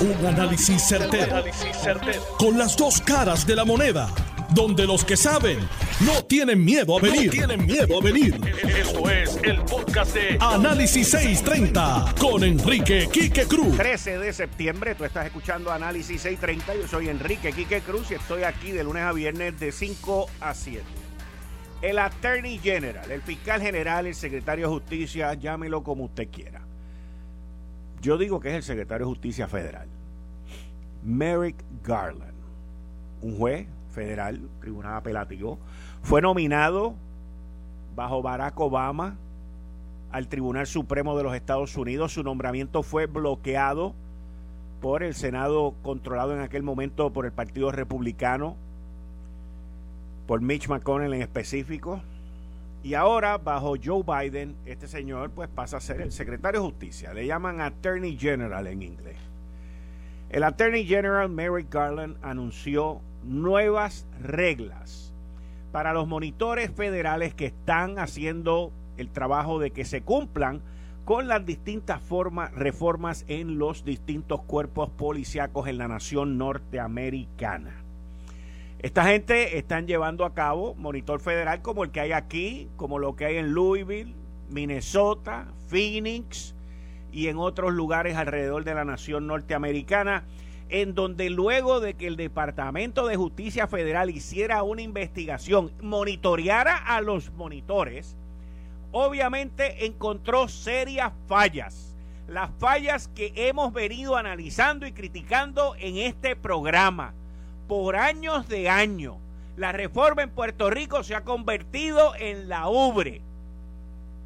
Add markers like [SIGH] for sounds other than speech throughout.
Un análisis certero, Con las dos caras de la moneda. Donde los que saben no tienen miedo a venir. tienen miedo a venir. Esto es el podcast de Análisis 630 con Enrique Quique Cruz. 13 de septiembre, tú estás escuchando Análisis 630. Yo soy Enrique Quique Cruz y estoy aquí de lunes a viernes de 5 a 7. El Attorney General, el fiscal general, el secretario de Justicia, llámelo como usted quiera yo digo que es el secretario de Justicia Federal, Merrick Garland, un juez federal, tribunal apelativo, fue nominado bajo Barack Obama al Tribunal Supremo de los Estados Unidos. Su nombramiento fue bloqueado por el Senado controlado en aquel momento por el Partido Republicano, por Mitch McConnell en específico. Y ahora, bajo Joe Biden, este señor pues pasa a ser el secretario de justicia. Le llaman Attorney General en inglés. El Attorney General Merrick Garland anunció nuevas reglas para los monitores federales que están haciendo el trabajo de que se cumplan con las distintas formas, reformas en los distintos cuerpos policíacos en la nación norteamericana. Esta gente están llevando a cabo monitor federal como el que hay aquí, como lo que hay en Louisville, Minnesota, Phoenix y en otros lugares alrededor de la nación norteamericana, en donde luego de que el Departamento de Justicia Federal hiciera una investigación, monitoreara a los monitores, obviamente encontró serias fallas. Las fallas que hemos venido analizando y criticando en este programa por años de años. La reforma en Puerto Rico se ha convertido en la ubre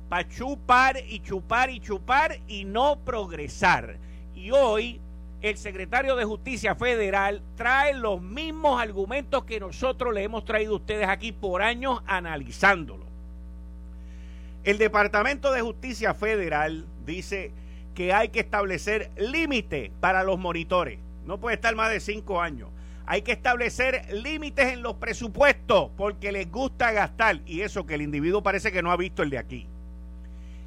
para chupar y chupar y chupar y no progresar. Y hoy el secretario de Justicia Federal trae los mismos argumentos que nosotros le hemos traído a ustedes aquí por años analizándolo. El Departamento de Justicia Federal dice que hay que establecer límite para los monitores. No puede estar más de cinco años. Hay que establecer límites en los presupuestos porque les gusta gastar y eso que el individuo parece que no ha visto el de aquí.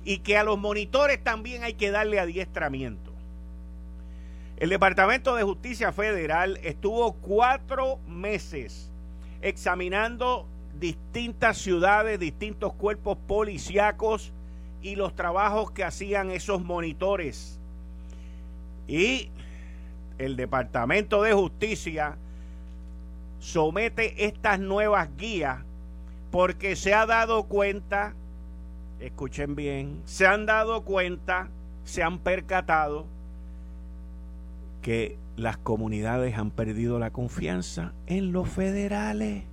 Y que a los monitores también hay que darle adiestramiento. El Departamento de Justicia Federal estuvo cuatro meses examinando distintas ciudades, distintos cuerpos policíacos y los trabajos que hacían esos monitores. Y el Departamento de Justicia somete estas nuevas guías porque se ha dado cuenta, escuchen bien, se han dado cuenta, se han percatado que las comunidades han perdido la confianza en los federales,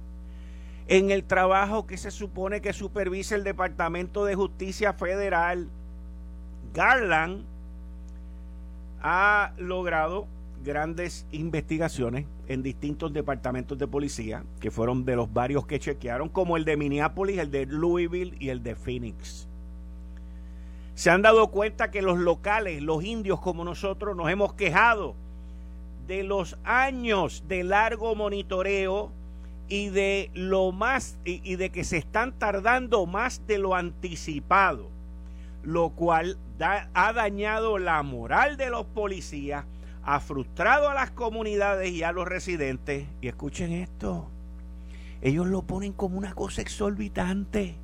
en el trabajo que se supone que supervisa el Departamento de Justicia Federal. Garland ha logrado grandes investigaciones en distintos departamentos de policía, que fueron de los varios que chequearon, como el de Minneapolis, el de Louisville y el de Phoenix. Se han dado cuenta que los locales, los indios como nosotros, nos hemos quejado de los años de largo monitoreo y de lo más y, de que se están tardando más de lo anticipado, lo cual ha dañado la moral de los policías ha frustrado a las comunidades y a los residentes. Y escuchen esto, ellos lo ponen como una cosa exorbitante.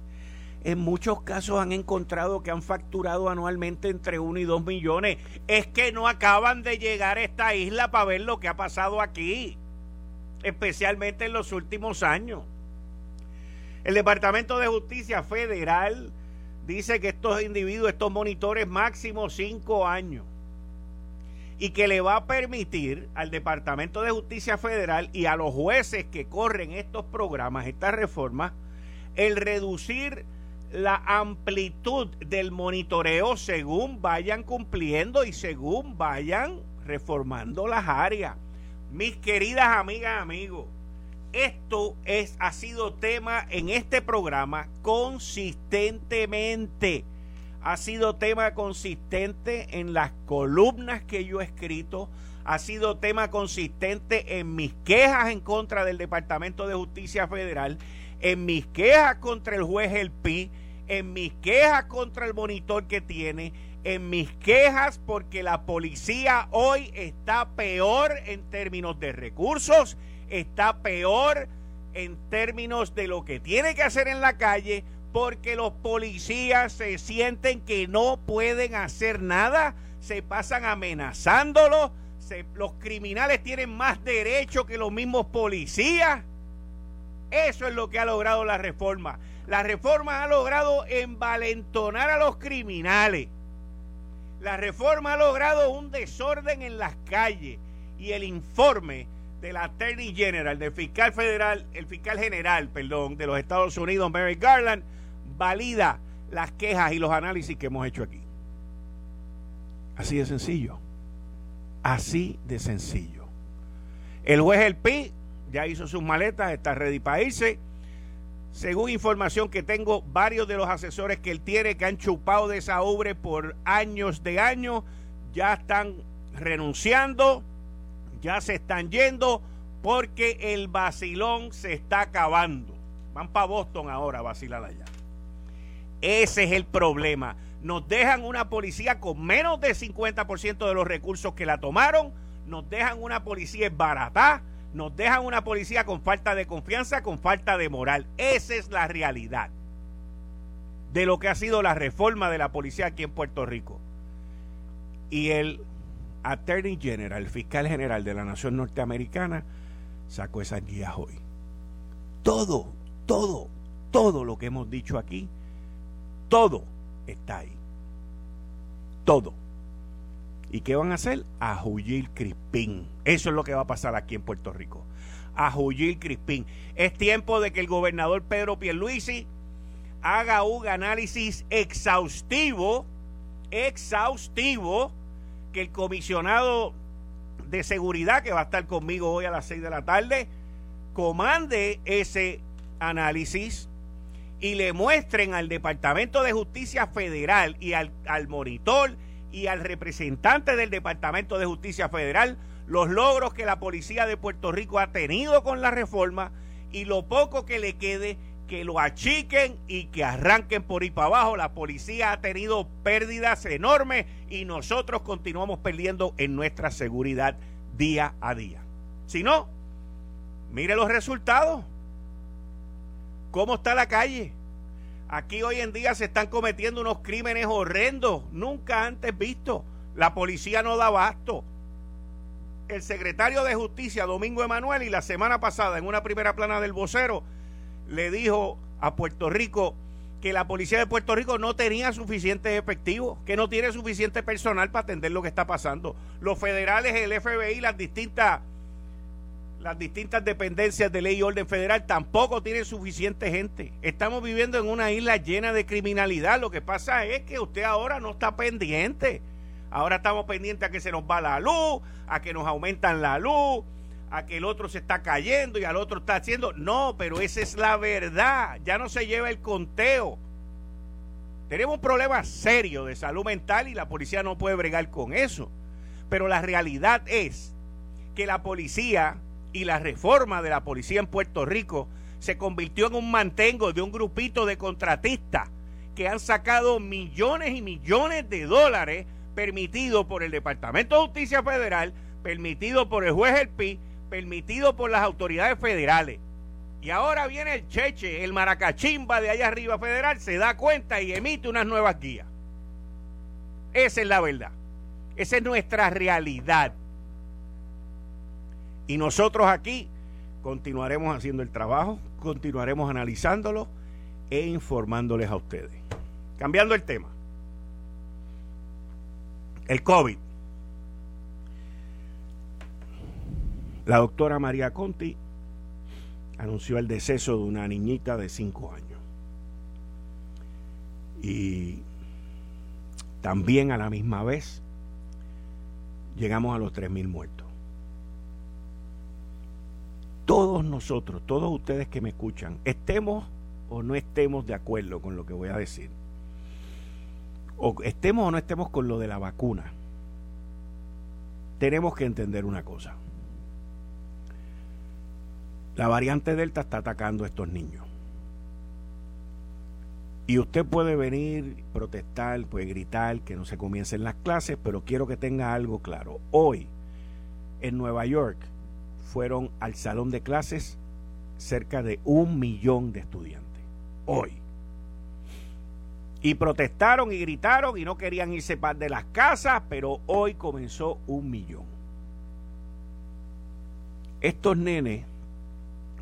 En muchos casos han encontrado que han facturado anualmente entre 1 y 2 millones. Es que no acaban de llegar a esta isla para ver lo que ha pasado aquí, especialmente en los últimos años. El Departamento de Justicia Federal dice que estos individuos, estos monitores máximo 5 años y que le va a permitir al Departamento de Justicia Federal y a los jueces que corren estos programas, estas reformas, el reducir la amplitud del monitoreo según vayan cumpliendo y según vayan reformando las áreas. Mis queridas amigas, amigos, esto es, ha sido tema en este programa consistentemente ha sido tema consistente en las columnas que yo he escrito, ha sido tema consistente en mis quejas en contra del Departamento de Justicia Federal, en mis quejas contra el juez El Pi, en mis quejas contra el monitor que tiene, en mis quejas porque la policía hoy está peor en términos de recursos, está peor en términos de lo que tiene que hacer en la calle, porque los policías se sienten que no pueden hacer nada, se pasan amenazándolos, los criminales tienen más derecho que los mismos policías. Eso es lo que ha logrado la reforma. La reforma ha logrado envalentonar a los criminales. La reforma ha logrado un desorden en las calles y el informe del Attorney General, del fiscal federal, el fiscal general, perdón, de los Estados Unidos, Mary Garland, valida las quejas y los análisis que hemos hecho aquí. Así de sencillo. Así de sencillo. El juez El Pi ya hizo sus maletas, está ready para irse. Según información que tengo, varios de los asesores que él tiene que han chupado de esa ubre por años de años, ya están renunciando, ya se están yendo porque el vacilón se está acabando. Van para Boston ahora a vacilar allá. Ese es el problema. Nos dejan una policía con menos del 50% de los recursos que la tomaron. Nos dejan una policía barata. Nos dejan una policía con falta de confianza, con falta de moral. Esa es la realidad de lo que ha sido la reforma de la policía aquí en Puerto Rico. Y el Attorney General, el fiscal general de la nación norteamericana, sacó esas guías hoy. Todo, todo, todo lo que hemos dicho aquí todo está ahí. Todo. ¿Y qué van a hacer? A Jullir Crispín. Eso es lo que va a pasar aquí en Puerto Rico. A Jullir Crispín. Es tiempo de que el gobernador Pedro Pierluisi haga un análisis exhaustivo, exhaustivo, que el comisionado de seguridad, que va a estar conmigo hoy a las 6 de la tarde, comande ese análisis y le muestren al Departamento de Justicia Federal y al, monitor y al representante del Departamento de Justicia Federal los logros que la policía de Puerto Rico ha tenido con la reforma y lo poco que le quede que lo achiquen y que arranquen por ahí para abajo. La policía ha tenido pérdidas enormes y nosotros continuamos perdiendo en nuestra seguridad día a día. Si no, mire los resultados. ¿Cómo está la calle? Aquí hoy en día se están cometiendo unos crímenes horrendos, nunca antes vistos. La policía no da abasto. El secretario de Justicia, Domingo Emanuel, y la semana pasada en una primera plana del vocero, le dijo a Puerto Rico que la policía de Puerto Rico no tenía suficiente efectivo, que no tiene suficiente personal para atender lo que está pasando. Los federales, el FBI, las distintas las distintas dependencias de ley y orden federal tampoco tienen suficiente gente. Estamos viviendo en una isla llena de criminalidad. Lo que pasa es que usted ahora no está pendiente. Ahora estamos pendientes a que se nos va la luz, a que nos aumentan la luz, a que el otro se está cayendo y al otro está haciendo. No, pero esa es la verdad. Ya no se lleva el conteo. Tenemos un problema serio de salud mental y la policía no puede bregar con eso. Pero la realidad es que la policía y la reforma de la policía en Puerto Rico se convirtió en un mantengo de un grupito de contratistas que han sacado millones y millones de dólares permitidos por el Departamento de Justicia Federal, permitido por el juez El Pi, permitido por las autoridades federales. Y ahora viene el cheche, el maracachimba de allá arriba federal, se da cuenta y emite unas nuevas guías. Esa es la verdad. Esa es nuestra realidad. Y nosotros aquí continuaremos haciendo el trabajo, continuaremos analizándolo e informándoles a ustedes. Cambiando el tema. El COVID. La doctora María Conti anunció el deceso de una niñita de 5 años. Y también a la misma vez llegamos a los 3.000 muertos todos nosotros, todos ustedes que me escuchan, estemos o no estemos de acuerdo con lo que voy a decir, o estemos o no estemos con lo de la vacuna, tenemos que entender una cosa. La variante Delta está atacando a estos niños. Y usted puede venir, protestar, puede gritar que no se comiencen las clases, pero quiero que tenga algo claro. Hoy, en Nueva York, fueron al salón de clases cerca de un millón de estudiantes. Hoy. Y protestaron y gritaron y no querían irse de las casas, pero hoy comenzó un millón. Estos nenes,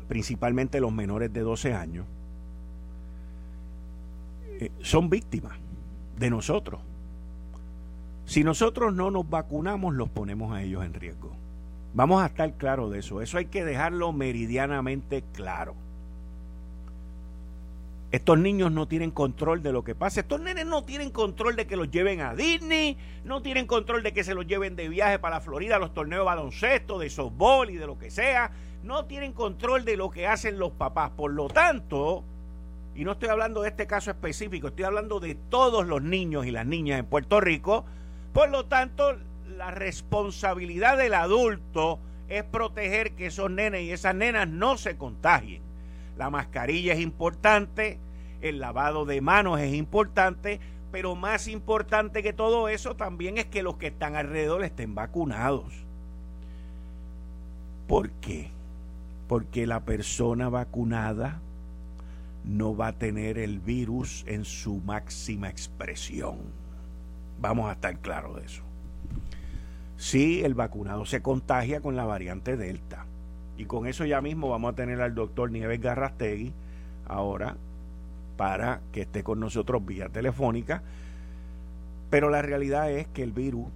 principalmente los menores de 12 años, eh, son víctimas de nosotros. Si nosotros no nos vacunamos, los ponemos a ellos en riesgo. Vamos a estar claros de eso. Eso hay que dejarlo meridianamente claro. Estos niños no tienen control de lo que pasa. Estos nenes no tienen control de que los lleven a Disney, no tienen control de que se los lleven de viaje para la Florida a los torneos de baloncesto, de softball y de lo que sea. No tienen control de lo que hacen los papás. Por lo tanto, y no estoy hablando de este caso específico, estoy hablando de todos los niños y las niñas en Puerto Rico. Por lo tanto, la responsabilidad del adulto es proteger que esos nenes y esas nenas no se contagien. La mascarilla es importante, el lavado de manos es importante, pero más importante que todo eso también es que los que están alrededor estén vacunados. ¿Por qué? Porque la persona vacunada no va a tener el virus en su máxima expresión. Vamos a estar claros de eso. Sí, el vacunado se contagia con la variante Delta. Y con eso ya mismo vamos a tener al doctor Nieves Garrastegui ahora para que esté con nosotros vía telefónica. Pero la realidad es que el virus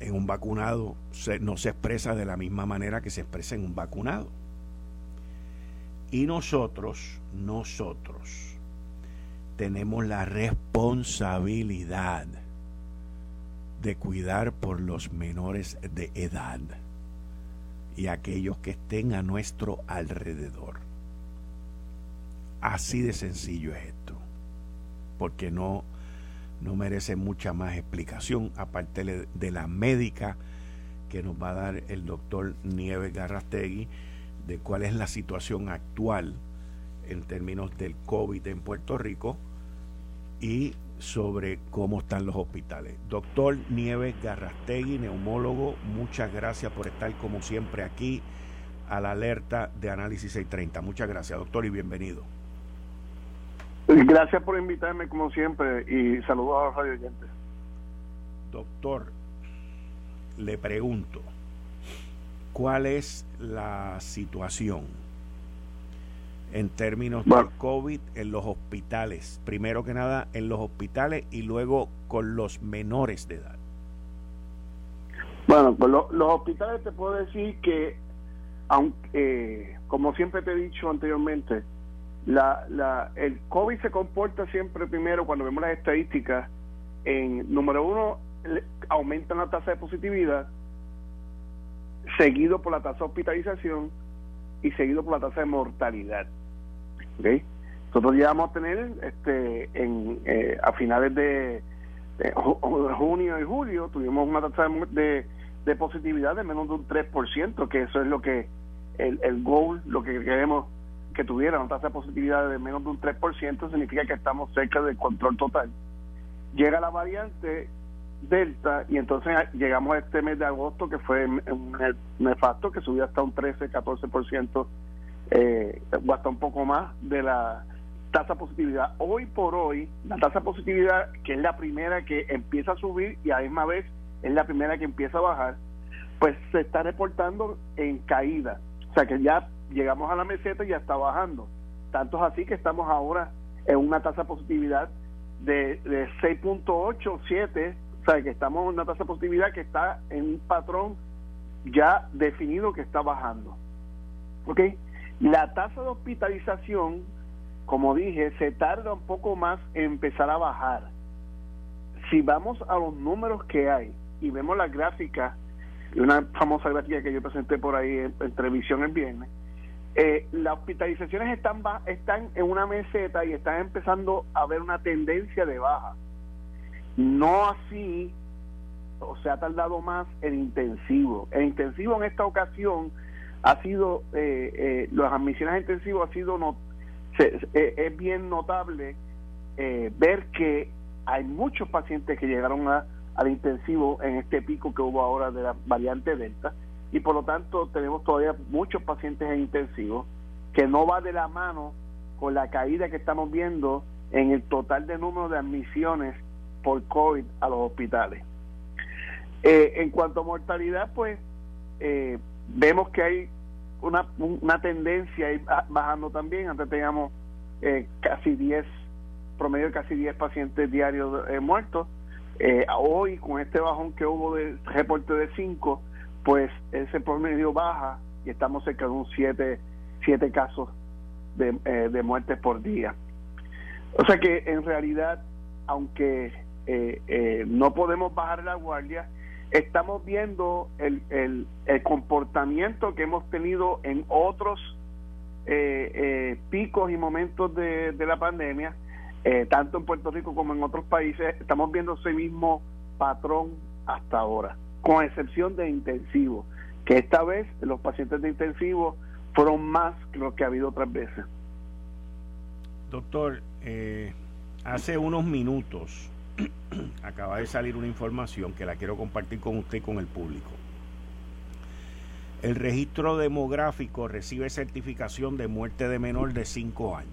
en un vacunado no se expresa de la misma manera que se expresa en un vacunado. Y nosotros, nosotros, tenemos la responsabilidad de cuidar por los menores de edad y aquellos que estén a nuestro alrededor. Así de sencillo es esto, porque no, no merece mucha más explicación, aparte de la médica que nos va a dar el doctor Nieves Garrastegui de cuál es la situación actual en términos del COVID en Puerto Rico y sobre cómo están los hospitales. Doctor Nieves Garrastegui, neumólogo, muchas gracias por estar como siempre aquí a la alerta de Análisis 630. Muchas gracias, doctor, y bienvenido. Gracias por invitarme como siempre y saludos a los radio oyentes. Doctor, le pregunto, ¿cuál es la situación en términos de COVID en los hospitales? Primero que nada en los hospitales y luego con los menores de edad. Bueno, pues los hospitales te puedo decir que, aunque, eh, como siempre te he dicho anteriormente, la, la, el COVID se comporta siempre primero cuando vemos las estadísticas en, número uno, aumenta la tasa de positividad, seguido por la tasa de hospitalización y seguido por la tasa de mortalidad. ¿Okay? Nosotros llegamos a tener este, en, eh, a finales de, junio y julio, tuvimos una tasa de, de, positividad de menos de un 3%, que eso es lo que el, el goal, lo que queremos que tuviera una tasa de positividad de menos de un 3%, significa que estamos cerca del control total. Llega la variante Delta y entonces llegamos a este mes de agosto que fue un nefasto que subió hasta un 13, 14%, eh, o un poco más de la tasa positividad. Hoy por hoy, la tasa positividad, que es la primera que empieza a subir y a la misma vez es la primera que empieza a bajar, pues se está reportando en caída. O sea que ya llegamos a la meseta y ya está bajando. Tanto es así que estamos ahora en una tasa positividad de, de 6.8, 7 o sea, que estamos en una tasa positividad que está en un patrón ya definido que está bajando. ¿Ok? La tasa de hospitalización, como dije, se tarda un poco más en empezar a bajar. Si vamos a los números que hay y vemos la gráfica, una famosa gráfica que yo presenté por ahí en, televisión el viernes, eh, las hospitalizaciones están, están en una meseta y están empezando a ver una tendencia de baja. No así, o se ha tardado más el intensivo. El intensivo en esta ocasión ha sido, eh, eh, las admisiones intensivas ha sido no, es bien notable eh, ver que hay muchos pacientes que llegaron a, al intensivo en este pico que hubo ahora de la variante Delta y por lo tanto tenemos todavía muchos pacientes en intensivo que no va de la mano con la caída que estamos viendo en el total de número de admisiones por COVID a los hospitales. Eh, en cuanto a mortalidad, pues eh, vemos que hay una, una tendencia bajando también. Antes teníamos eh, casi 10, promedio de casi 10 pacientes diarios muertos. hoy, con este bajón que hubo de reporte de 5, pues ese promedio baja y estamos cerca de un 7 siete casos de, de muertes por día. O sea que en realidad, aunque no podemos bajar la guardia, estamos viendo el, el, comportamiento que hemos tenido en otros eh, eh, picos y momentos de, la pandemia, eh, tanto en Puerto Rico como en otros países, estamos viendo ese mismo patrón hasta ahora, con excepción de intensivo, que esta vez los pacientes de intensivo fueron más que los que ha habido otras veces. Doctor, hace unos minutos [CLEARS THROAT] acaba de salir una información que la quiero compartir con usted y con el público. El registro demográfico recibe certificación de muerte de menor de 5 años.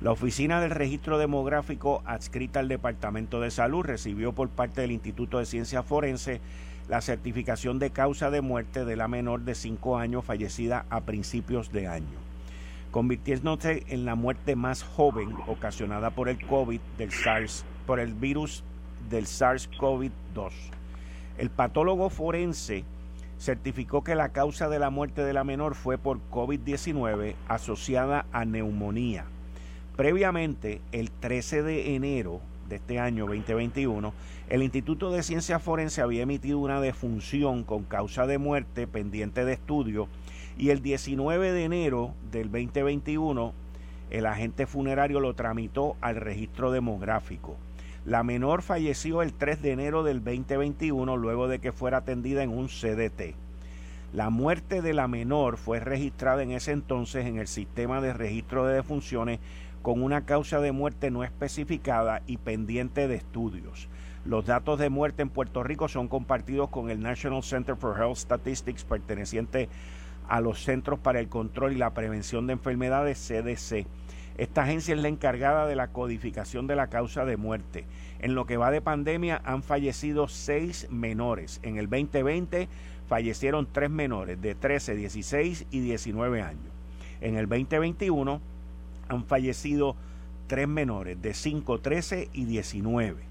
La oficina del registro demográfico adscrita al Departamento de Salud recibió por parte del Instituto de Ciencia Forense la certificación de causa de muerte de la menor de 5 años fallecida a principios de año, convirtiéndose en la muerte más joven ocasionada por el COVID del SARS por el virus del SARS-CoV-2. El patólogo forense certificó que la causa de la muerte de la menor fue por COVID-19 asociada a neumonía. Previamente, el 13 de enero de este año 2021, el Instituto de Ciencia Forense había emitido una defunción con causa de muerte pendiente de estudio y el 19 de enero del 2021 el agente funerario lo tramitó al registro demográfico. La menor falleció el 3 de enero del 2021 luego de que fuera atendida en un CDT. La muerte de la menor fue registrada en ese entonces en el sistema de registro de defunciones con una causa de muerte no especificada y pendiente de estudios. Los datos de muerte en Puerto Rico son compartidos con el National Center for Health Statistics perteneciente a los Centros para el Control y la Prevención de Enfermedades CDC esta agencia es la encargada de la codificación de la causa de muerte. En lo que va de pandemia han fallecido seis menores. En el 2020 fallecieron tres menores de 13, 16 y 19 años. En el 2021 han fallecido tres menores de 5, 13 y 19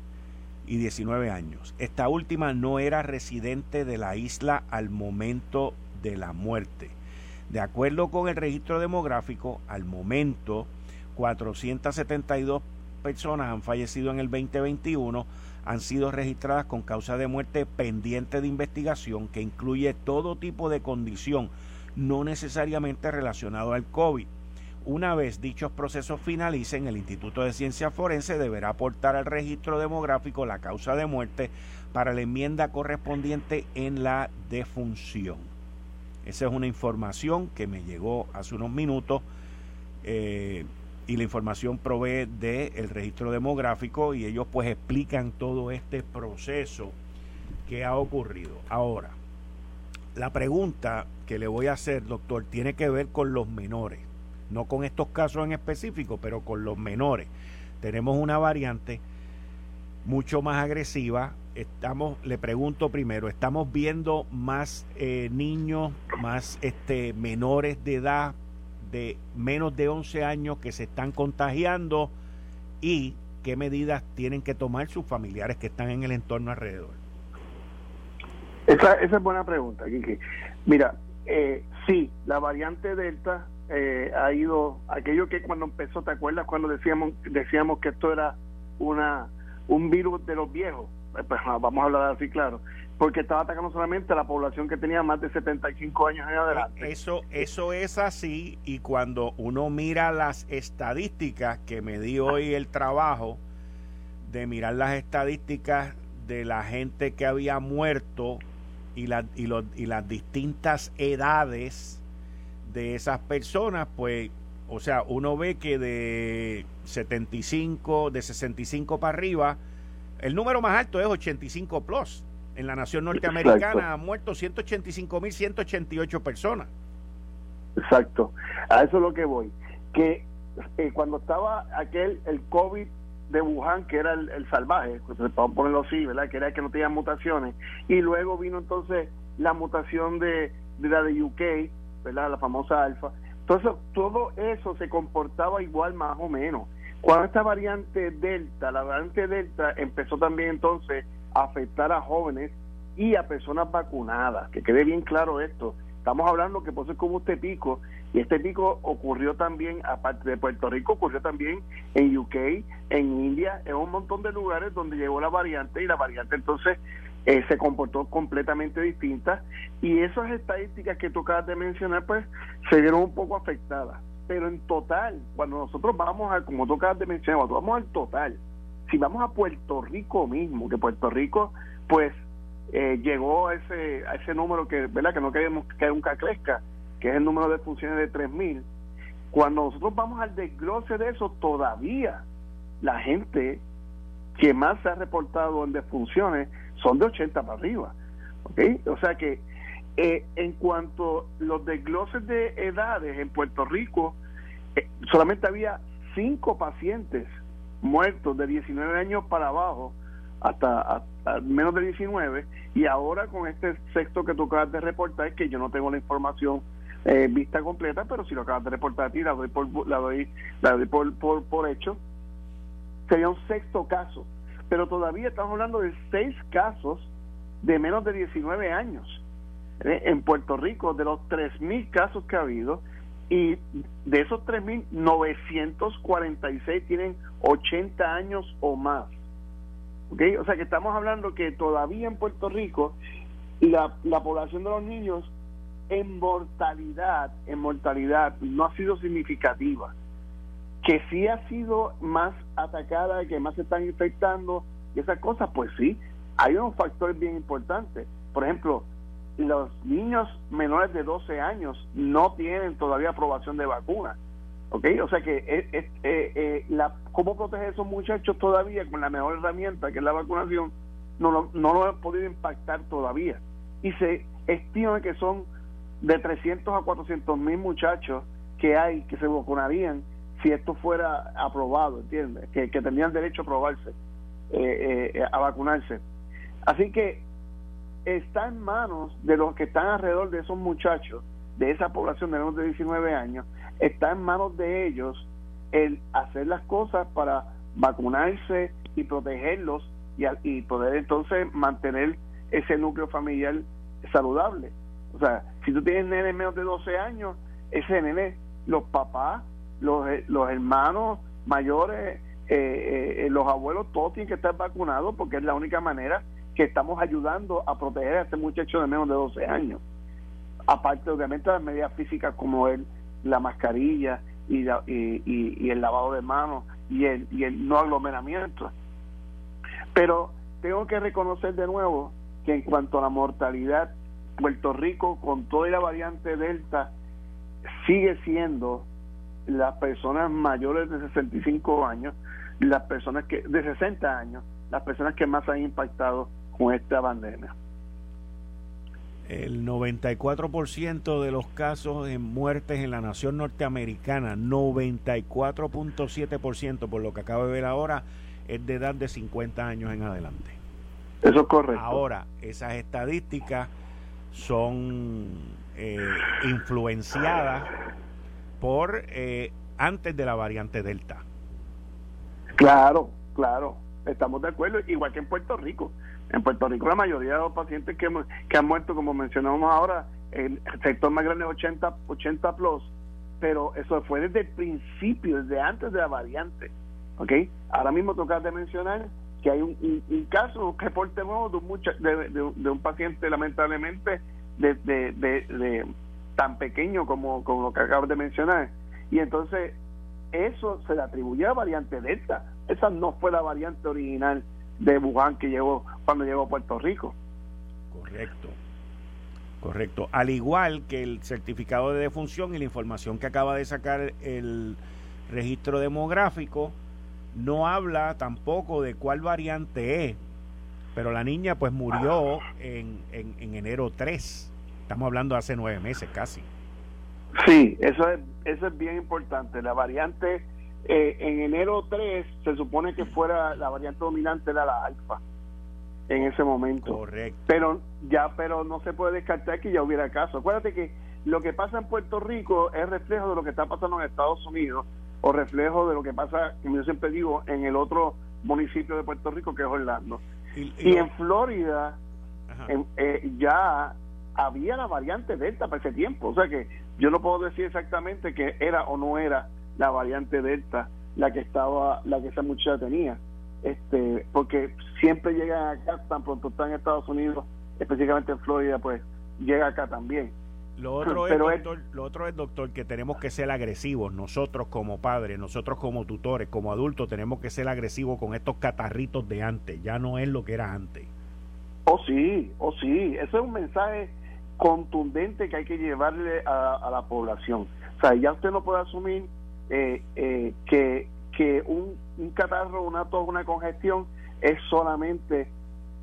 y 19 años. Esta última no era residente de la isla al momento de la muerte. De acuerdo con el registro demográfico, al momento 472 personas han fallecido en el 2021, han sido registradas con causa de muerte pendiente de investigación que incluye todo tipo de condición, no necesariamente relacionado al COVID. Una vez dichos procesos finalicen, el Instituto de Ciencia Forense deberá aportar al registro demográfico la causa de muerte para la enmienda correspondiente en la defunción. Esa es una información que me llegó hace unos minutos. Eh, y la información provee del registro demográfico y ellos pues explican todo este proceso que ha ocurrido. Ahora, la pregunta que le voy a hacer, doctor, tiene que ver con los menores, no con estos casos en específico, pero con los menores. Tenemos una variante mucho más agresiva. Estamos, le pregunto primero, estamos viendo más eh, niños, más este menores de edad de menos de 11 años que se están contagiando y qué medidas tienen que tomar sus familiares que están en el entorno alrededor? Esa, esa es buena pregunta, Kiki. Mira, eh, sí, la variante Delta eh, ha ido, aquello que cuando empezó, ¿te acuerdas cuando decíamos, decíamos que esto era una un virus de los viejos? Eh, pues, vamos a hablar así, claro porque estaba atacando solamente a la población que tenía más de 75 años en adelante. Eso, eso es así y cuando uno mira las estadísticas que me di hoy el trabajo de mirar las estadísticas de la gente que había muerto y, la, y, y las distintas edades de esas personas, pues o sea, uno ve que de 75, de 65 para arriba, el número más alto es 85 plus. En la nación norteamericana han muerto 185.188 personas. Exacto. A eso es lo que voy. Que eh, cuando estaba aquel, el COVID de Wuhan, que era el, salvaje, pues, vamos a ponerlo así, ¿verdad? Que era el que no tenía mutaciones. Y luego vino entonces la mutación de, de la de UK, ¿verdad? La famosa alfa. Entonces, todo eso se comportaba igual más o menos. Cuando esta variante Delta, la variante Delta empezó también entonces a afectar a jóvenes y a personas vacunadas, que quede bien claro esto. Estamos hablando que por eso es como este pico, y este pico ocurrió también, aparte de Puerto Rico, ocurrió también en UK, en India, en un montón de lugares donde llegó la variante y la variante entonces eh, se comportó completamente distinta y esas estadísticas que tú acabas de mencionar pues se vieron un poco afectadas pero en total cuando nosotros vamos a como tú acabas de mencionar cuando vamos al total si vamos a Puerto Rico mismo que Puerto Rico pues eh, llegó a ese a ese número que verdad que no queremos que nunca crezca que es el número de funciones de 3000 cuando nosotros vamos al desglose de eso todavía la gente que más se ha reportado en defunciones son de 80 para arriba. ¿okay? O sea que eh, en cuanto a los desgloses de edades en Puerto Rico, eh, solamente había cinco pacientes muertos de 19 años para abajo hasta, menos de 19 y ahora con este sexto que tú acabas de reportar que yo no tengo la información eh, vista completa pero si lo acabas de reportar a ti la doy por la doy, la doy por, por, por hecho sería un sexto caso. Pero todavía estamos hablando de seis casos de menos de 19 años ¿eh? en Puerto Rico, de los 3.000 casos que ha habido, y de esos 3.946 tienen 80 años o más. ¿Okay? O sea que estamos hablando que todavía en Puerto Rico la, la población de los niños en mortalidad, en mortalidad no ha sido significativa que sí ha sido más atacada, que más se están infectando y esas cosas, pues sí, hay unos factores bien importantes. Por ejemplo, los niños menores de 12 años no tienen todavía aprobación de vacuna. ¿Ok? O sea que es, eh, eh, la, cómo proteger a esos muchachos todavía con la mejor herramienta que es la vacunación no lo, no lo han podido impactar todavía. Y se estima que son de 300 a 400 mil muchachos que hay que se vacunarían si esto fuera aprobado, ¿entiendes? Que, que tendrían derecho a probarse, eh, eh, a vacunarse. Así que está en manos de los que están alrededor de esos muchachos, de esa población de menos de 19 años, está en manos de ellos el hacer las cosas para vacunarse y protegerlos y, y poder entonces mantener ese núcleo familiar saludable. O sea, si tú tienes nene menos de 12 años, ese nene, los papás, los, eh, los hermanos mayores, eh, eh, los abuelos, todos tienen que estar vacunados porque es la única manera que estamos ayudando a proteger a este muchacho de menos de 12 años. Aparte, obviamente, de las medidas físicas como el, la mascarilla y, y, el lavado de manos y el, y el no aglomeramiento. Pero tengo que reconocer de nuevo que en cuanto a la mortalidad, Puerto Rico, con toda la variante Delta, sigue siendo las personas mayores de 65 años, las personas que de 60 años, las personas que más han impactado con esta pandemia. El 94% de los casos de muertes en la nación norteamericana, 94.7% por lo que acabo de ver ahora, es de edad de 50 años en adelante. Eso es correcto. Ahora, esas estadísticas son eh, influenciadas por eh, antes de la variante Delta. Claro, claro, estamos de acuerdo, igual que en Puerto Rico. En Puerto Rico la mayoría de los pacientes que, que han muerto, como mencionamos ahora, el sector más grande es 80, 80 plus, pero eso fue desde el principio, desde antes de la variante. ¿ok? Ahora mismo tocas de mencionar que hay un, caso, un reporte nuevo de un, de, de, un paciente lamentablemente de, de, tan pequeño como, como lo que acabas de mencionar. Y entonces eso se le atribuye a la variante Delta. Esa no fue la variante original de Wuhan que llegó cuando llegó a Puerto Rico. Correcto. Correcto. Al igual que el certificado de defunción y la información que acaba de sacar el registro demográfico, no habla tampoco de cuál variante es. Pero la niña pues murió en, en, enero 3. Estamos hablando de hace nueve meses casi. Sí, eso es, eso es bien importante. La variante eh, en enero 3 se supone que fuera la variante dominante era la alfa en ese momento. Correcto. Pero ya, pero no se puede descartar que ya hubiera caso. Acuérdate que lo que pasa en Puerto Rico es reflejo de lo que está pasando en Estados Unidos o reflejo de lo que pasa, como yo siempre digo, en el otro municipio de Puerto Rico que es Orlando. Y, en Florida eh, ya había la variante Delta para ese tiempo. O sea que yo no puedo decir exactamente que era o no era la variante Delta la que estaba, la que esa muchacha tenía este porque siempre llegan acá, tan pronto están en Estados Unidos, específicamente en Florida, pues llega acá también. Lo otro, [CLEARS THROAT] es, doctor, lo otro es, doctor, que tenemos que ser agresivos, nosotros como padres, nosotros como tutores, como adultos, tenemos que ser agresivos con estos catarritos de antes, ya no es lo que era antes. Oh sí, oh sí, eso es un mensaje contundente que hay que llevarle a, la población. O sea, ya usted no puede asumir eh, eh, que que un, un catarro, una tos, una congestión es solamente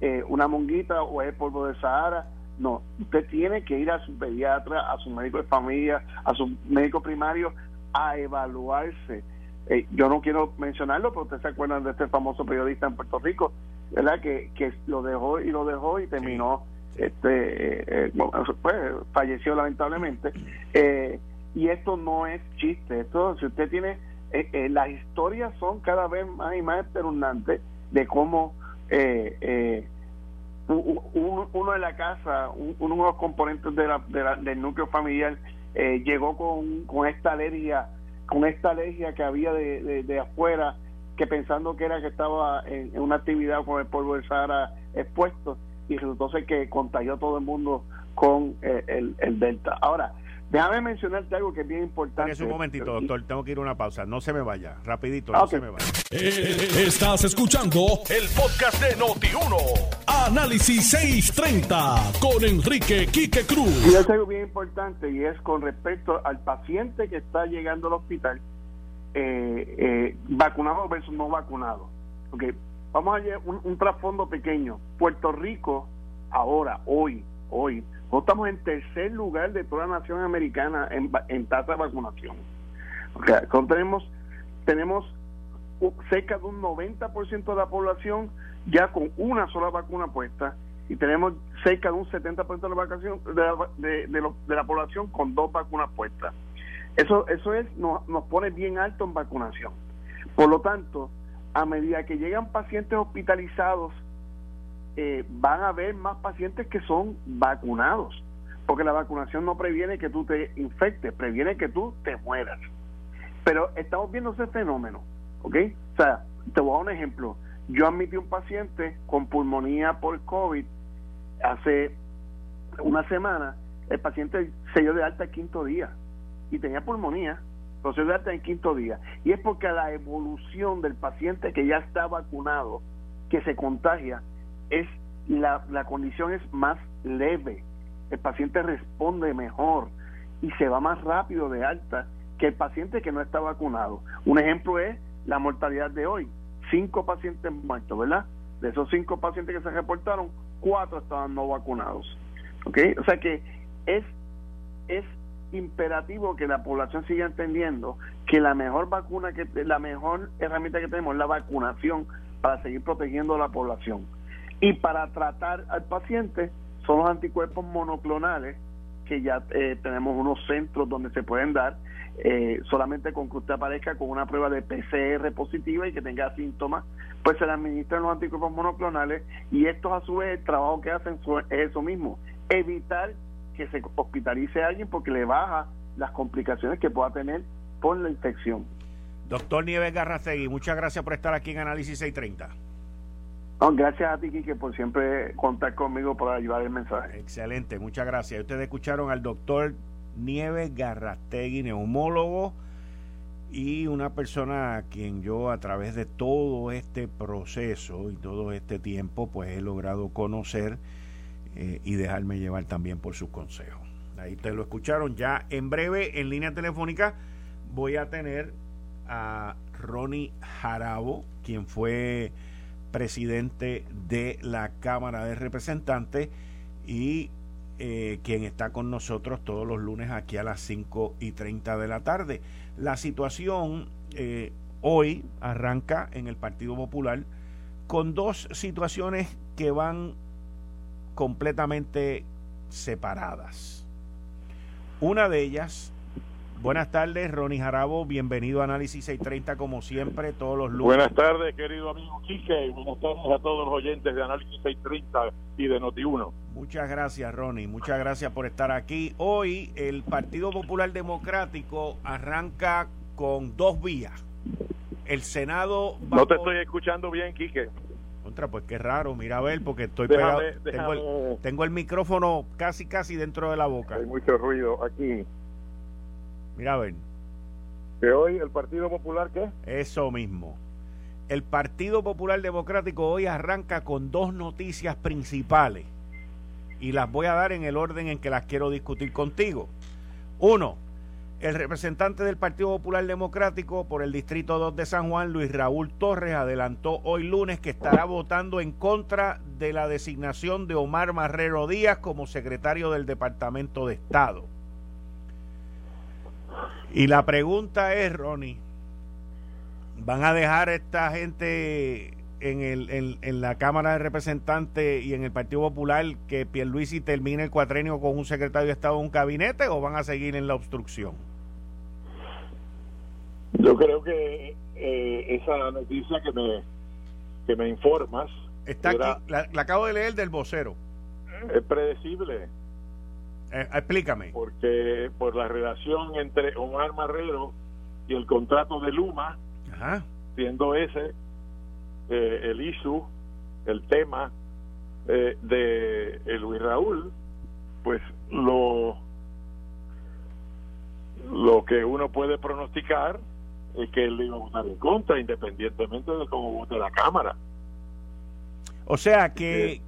eh, una monguita o es polvo de Sahara. No, usted tiene que ir a su pediatra, a su médico de familia, a su médico primario a evaluarse. Eh, yo no quiero mencionarlo, pero ustedes se acuerdan de este famoso periodista en Puerto Rico, ¿verdad? Que, que lo dejó y lo dejó y terminó, este, eh, pues, falleció lamentablemente. Y esto no es chiste. Esto, si usted tiene eh, eh, las historias son cada vez más y más espeluznantes de cómo eh, eh uno de la casa, uno de los componentes de la, del núcleo familiar llegó con, con esta alergia, con esta alergia que había de, de, afuera, que pensando que era que estaba en, una actividad con el polvo de Sahara expuesto y resultó ser que contagió todo el mundo con el, el Delta. Ahora, Déjame mencionarte algo que es bien importante. Es un momentito, doctor. Tengo que ir a una pausa. No se me vaya. Rapidito, no se me vaya. Eh, estás escuchando el podcast de Noti1. Análisis 630 con Enrique Quique Cruz. Y es algo bien importante y es con respecto al paciente que está llegando al hospital eh, eh, vacunado versus no vacunado. Okay. Vamos a llevar un, un trasfondo pequeño. Puerto Rico, ahora, hoy, hoy, estamos en tercer lugar de toda la nación americana en, en tasa de vacunación. Okay. tenemos, tenemos cerca de un 90% de la población ya con una sola vacuna puesta y tenemos cerca de un 70% de la, vacación, de, la, de, de, la población con dos vacunas puestas. Eso, eso es, nos, nos pone bien alto en vacunación. Por lo tanto, a medida que llegan pacientes hospitalizados eh, van a haber más pacientes que son vacunados, porque la vacunación no previene que tú te infectes, previene que tú te mueras. Pero estamos viendo ese fenómeno, ¿ok? O sea, te voy a dar un ejemplo. Yo admití un paciente con pulmonía por COVID hace una semana. El paciente se dio de alta el quinto día y tenía pulmonía, pero se dio de alta el quinto día. Y es porque la evolución del paciente que ya está vacunado, que se contagia, es la, la condición es más leve, el paciente responde mejor y se va más rápido de alta que el paciente que no está vacunado. Un ejemplo es la mortalidad de hoy, cinco pacientes muertos, ¿verdad? De esos cinco pacientes que se reportaron, cuatro estaban no vacunados. ¿Ok? O sea que es, es imperativo que la población siga entendiendo que la mejor vacuna, que la mejor herramienta que tenemos es la vacunación para seguir protegiendo a la población. Y para tratar al paciente son los anticuerpos monoclonales, que ya eh, tenemos unos centros donde se pueden dar, eh, solamente con que usted aparezca con una prueba de PCR positiva y que tenga síntomas, pues se le administran los anticuerpos monoclonales y estos a su vez el trabajo que hacen es eso mismo, evitar que se hospitalice a alguien porque le baja las complicaciones que pueda tener por la infección. Doctor Nieves Garracegui, muchas gracias por estar aquí en Análisis 630 gracias a ti, Kike, por siempre contar conmigo para ayudar el mensaje. Excelente, muchas gracias. Ustedes escucharon al doctor Nieves Garrastegui, neumólogo, y una persona a quien yo a través de todo este proceso y todo este tiempo, pues he logrado conocer eh, y dejarme llevar también por sus consejos. Ahí ustedes lo escucharon. Ya en breve, en línea telefónica, voy a tener a Ronnie Jarabo, quien fue presidente de la Cámara de Representantes y eh, quien está con nosotros todos los lunes aquí a las 5 y 30 de la tarde. La situación eh, hoy arranca en el Partido Popular con dos situaciones que van completamente separadas. Una de ellas Buenas tardes, Ronnie Jarabo. Bienvenido a Análisis 630, como siempre, todos los lunes. Buenas tardes, querido amigo Quique. Buenas tardes a todos los oyentes de Análisis 630 y de Noti1. Muchas gracias, Ronnie. Muchas gracias por estar aquí. Hoy, el Partido Popular Democrático arranca con dos vías. El Senado. no te estoy escuchando bien, Quique. Contra, pues qué raro, mira a ver, porque estoy pegado. Tengo, el, tengo el micrófono casi, casi dentro de la boca. Hay mucho ruido aquí. Mira a ver. ¿Que hoy el Partido Popular qué? Eso mismo. El Partido Popular Democrático hoy arranca con dos noticias principales y las voy a dar en el orden en que las quiero discutir contigo. Uno, el representante del Partido Popular Democrático por el Distrito 2 de San Juan, Luis Raúl Torres, adelantó hoy lunes que estará votando en contra de la designación de Omar Marrero Díaz como secretario del Departamento de Estado. Y la pregunta es, Ronnie, ¿van a dejar a esta gente en, el, en, la Cámara de Representantes y en el Partido Popular que Pierluisi termine el cuatrenio con un secretario de Estado en un gabinete o van a seguir en la obstrucción? Yo creo que eh, esa noticia que me, que me informas... Está aquí, la, la acabo de leer del vocero. Es predecible eh, explícame. Porque por la relación entre Omar Marrero y el contrato de Luma, siendo ese eh, el ISU, el tema eh, de Luis Raúl, pues lo lo que uno puede pronosticar es que él iba a votar en contra, independientemente de cómo vote la Cámara. O sea que,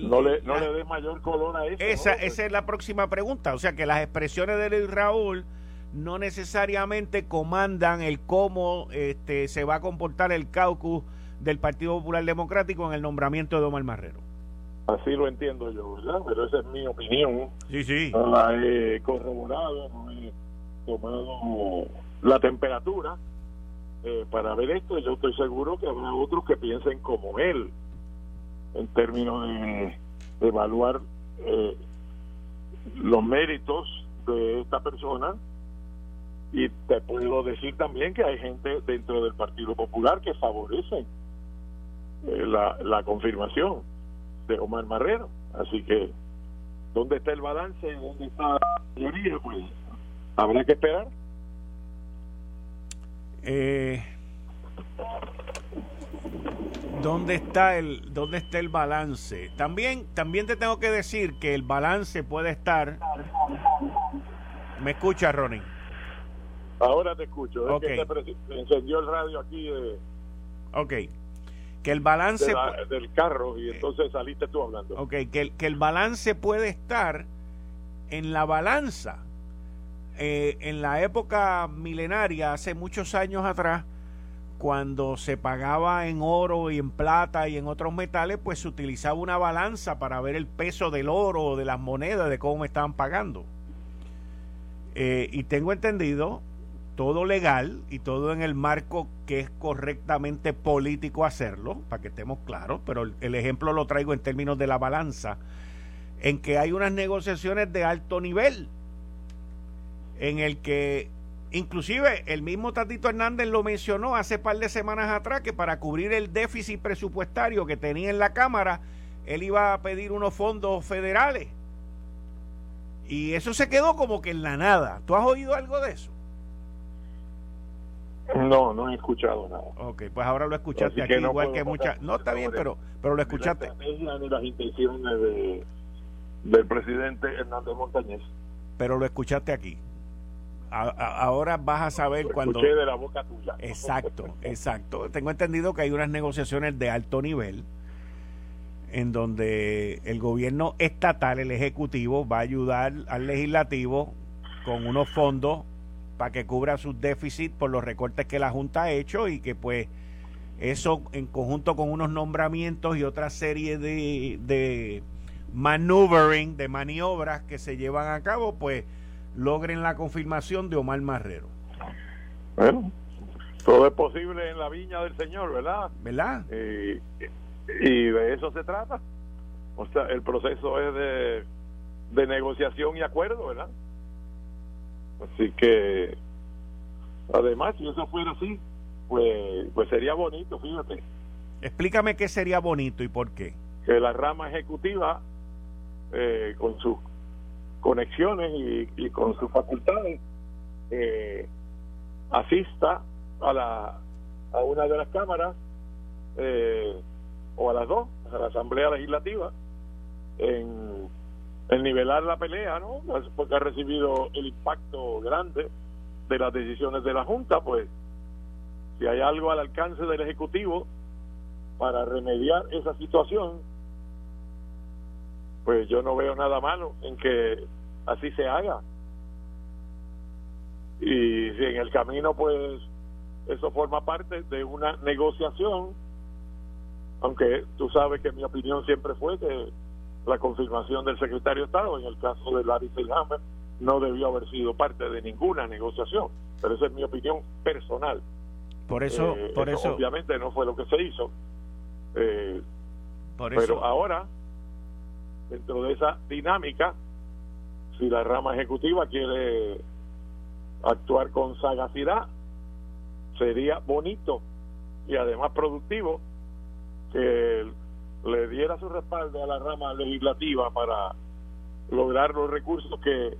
no le, no le dé mayor color a eso. Esa, esa es la próxima pregunta. O sea que las expresiones de Luis Raúl no necesariamente comandan el cómo este, se va a comportar el caucus del Partido Popular Democrático en el nombramiento de Omar Marrero. Así lo entiendo yo, ¿verdad? Pero esa es mi opinión. Sí, sí. No la he corroborado, no he tomado la temperatura eh, para ver esto. Yo estoy seguro que habrá otros que piensen como él en términos de, evaluar eh, los méritos de esta persona y te puedo decir también que hay gente dentro del Partido Popular que favorece eh, la, la confirmación de Omar Marrero. Así que, ¿dónde está el balance? ¿Dónde está la mayoría? Pues habrá que esperar. Eh, ¿Dónde está el dónde está el balance? También también te tengo que decir que el balance puede estar ¿Me escuchas, Ronnie? Ahora te escucho. Es que se encendió el radio aquí de Ok. Que el balance del carro y entonces saliste tú hablando. Ok, que el, que el balance puede estar en la balanza. Eh, en la época milenaria, hace muchos años atrás, cuando se pagaba en oro y en plata y en otros metales, pues se utilizaba una balanza para ver el peso del oro o de las monedas, de cómo me estaban pagando. Eh, y tengo entendido, todo legal y todo en el marco que es correctamente político hacerlo, para que estemos claros, pero el ejemplo lo traigo en términos de la balanza, en que hay unas negociaciones de alto nivel, en el que Inclusive el mismo Tatito Hernández lo mencionó hace par de semanas atrás que para cubrir el déficit presupuestario que tenía en la Cámara, él iba a pedir unos fondos federales. Y eso se quedó como que en la nada. ¿Tú has oído algo de eso? No, no he escuchado nada. Ok, pues ahora lo escuchaste aquí, igual que muchas. No, está bien, pero, pero lo escuchaste. Ni las intenciones de, del presidente Hernández Montañez. Pero lo escuchaste aquí ahora vas a saber cuando... de la boca tuya. Exacto, exacto. Tengo entendido que hay unas negociaciones de alto nivel en donde el gobierno estatal, el ejecutivo, va a ayudar al legislativo con unos fondos para que cubra sus déficits por los recortes que la Junta ha hecho y que pues eso en conjunto con unos nombramientos y otra serie de, de maneuvering, de maniobras que se llevan a cabo, pues logren la confirmación de Omar Marrero. Bueno, todo es posible en la viña del Señor, ¿verdad? ¿Verdad? Y, y de eso se trata. O sea, el proceso es de, de negociación y acuerdo, ¿verdad? Así que, además, si eso fuera así, pues, pues sería bonito, fíjate. Explícame qué sería bonito y por qué. Que la rama ejecutiva, eh, con sus conexiones y, con sus facultades, eh, asista a la a una de las cámaras eh, o a las dos, a la Asamblea Legislativa, en, en nivelar la pelea, ¿no? Pues, porque ha recibido el impacto grande de las decisiones de la Junta, pues si hay algo al alcance del Ejecutivo para remediar esa situación, pues yo no veo nada malo en que así se haga. Y si en el camino, pues eso forma parte de una negociación, aunque tú sabes que mi opinión siempre fue que la confirmación del secretario de Estado, en el caso de Larry Selhammer, no debió haber sido parte de ninguna negociación, pero esa es mi opinión personal. Por eso, eh, por eso, obviamente no fue lo que se hizo. Eh, pero ahora, dentro de esa dinámica, si la rama ejecutiva quiere actuar con sagacidad, sería bonito y además productivo que le diera su respaldo a la rama legislativa para lograr los recursos que,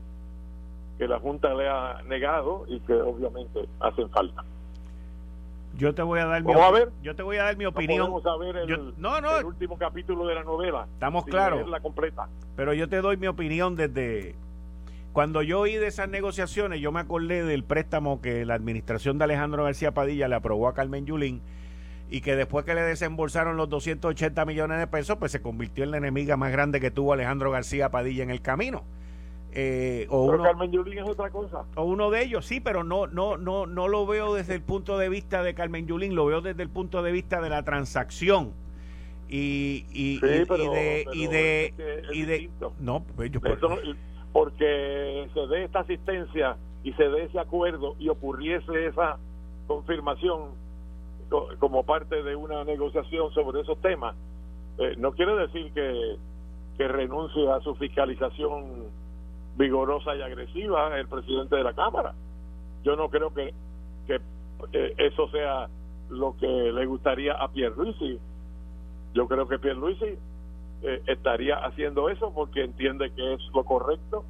que la Junta le ha negado y que obviamente hacen falta. Yo te voy a dar mi a ver? yo te voy a dar mi opinión. Ver el, no, no, el último capítulo de la novela. Estamos claros. La completa. Pero yo te doy mi opinión desde cuando yo oí de esas negociaciones, yo me acordé del préstamo que la administración de Alejandro García Padilla le aprobó a Carmen Yulín y que después que le desembolsaron los 280 millones de pesos, pues se convirtió en la enemiga más grande que tuvo Alejandro García Padilla en el camino. Eh, o pero uno, Carmen Yulín es otra cosa. O uno de ellos, sí, pero no, no, no, no lo veo desde el punto de vista de Carmen Yulín, lo veo desde el punto de vista de la transacción. Y, y, de, y de, y de, no, pues yo, porque se dé esta asistencia y se dé ese acuerdo y ocurriese esa confirmación como parte de una negociación sobre esos temas, eh, no quiere decir que, que renuncie a su fiscalización vigorosa y agresiva el presidente de la Cámara. Yo no creo que, que eh, eso sea lo que le gustaría a Pierluisi. Yo creo que Pierluisi eh, estaría haciendo eso porque entiende que es lo correcto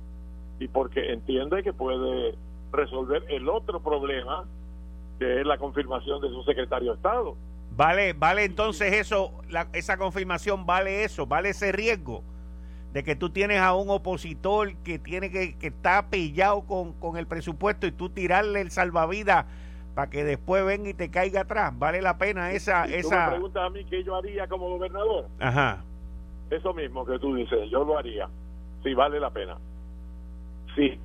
y porque entiende que puede resolver el otro problema que es la confirmación de su secretario de Estado. Vale, vale entonces eso, la, esa confirmación vale eso, vale ese riesgo de que tú tienes a un opositor que tiene que, que está pillado con, con el presupuesto y tú tirarle el salvavidas para que después venga y te caiga atrás. ¿Vale la pena esa... ¿Y esa... me preguntas a mí qué yo haría como gobernador? Ajá. Eso mismo que tú dices, yo lo haría. Si vale la pena. Sí.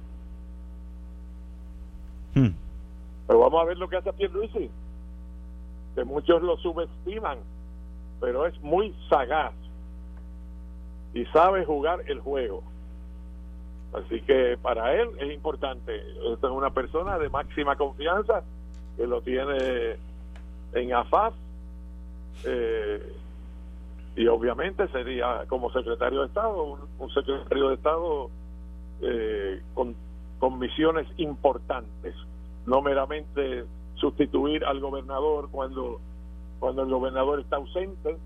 Hmm. Pero vamos a ver lo que hace Pierluisi. Que muchos lo subestiman, pero es muy sagaz y sabe jugar el juego. Así que para él es importante. Esta es una persona de máxima confianza que lo tiene en AFAS. Eh, y obviamente sería como secretario de Estado, un, secretario de Estado eh, con, con misiones importantes, no meramente sustituir al gobernador cuando, cuando el gobernador está ausente,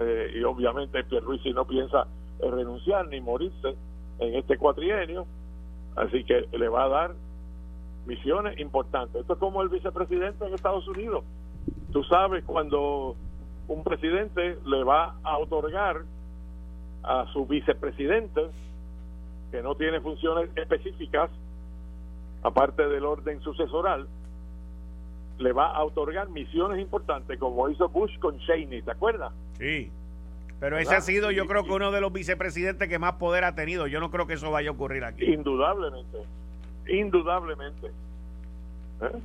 eh, y obviamente Pierluisi no piensa renunciar ni morirse en este cuatrienio, así que le va a dar misiones importantes. Esto es como el vicepresidente en Estados Unidos. Tú sabes cuando un presidente le va a otorgar a su vicepresidente, que no tiene funciones específicas, aparte del orden sucesoral, le va a otorgar misiones importantes, como hizo Bush con Cheney, ¿te acuerdas? Sí. Pero ese ha sido, yo creo que uno de los vicepresidentes que más poder ha tenido. Yo no creo que eso vaya a ocurrir aquí. Indudablemente, indudablemente. ¿Eh?